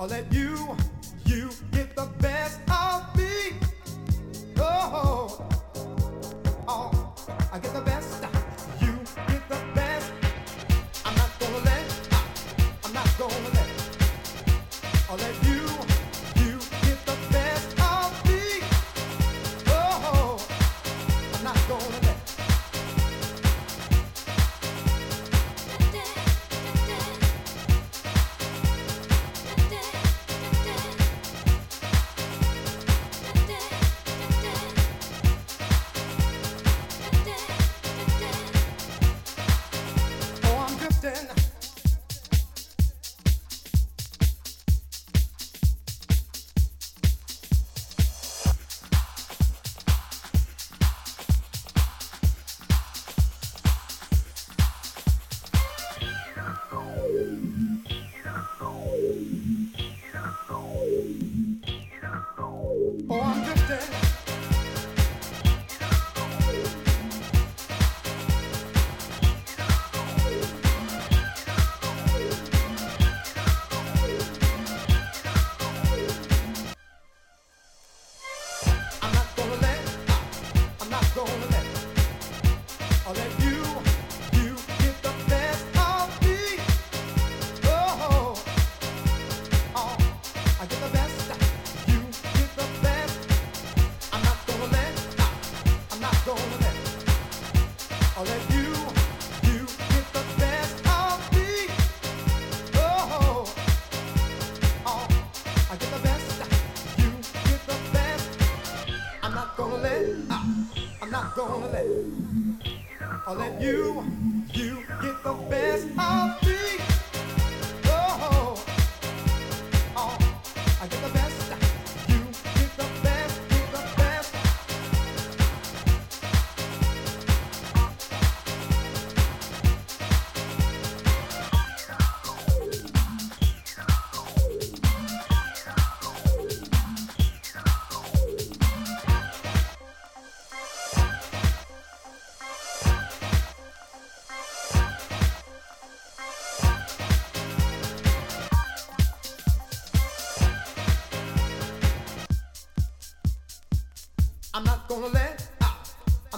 I'll let you.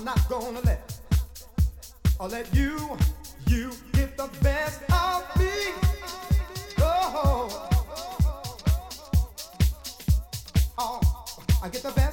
I'm not gonna let. I'll let you, you get the best of me. Oh, oh. I get the best.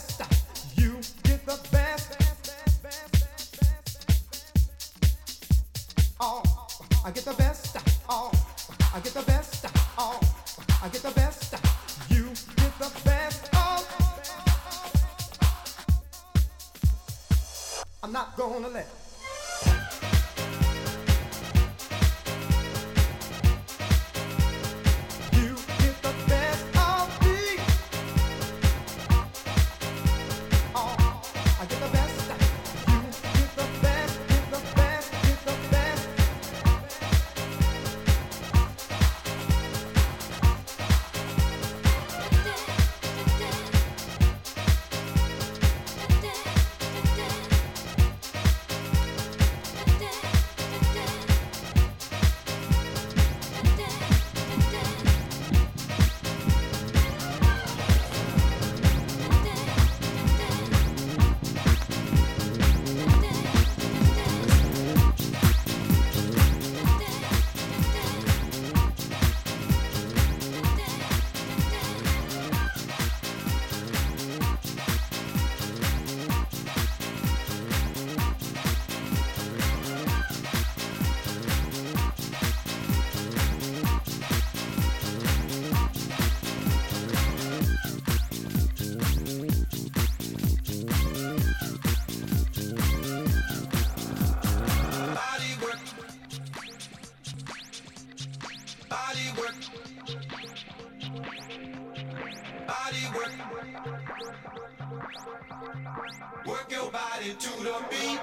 body work. Work your body to the beat.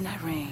Midnight rain.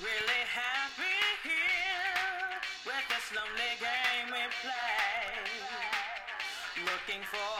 really happy here with this lonely game we play. Looking for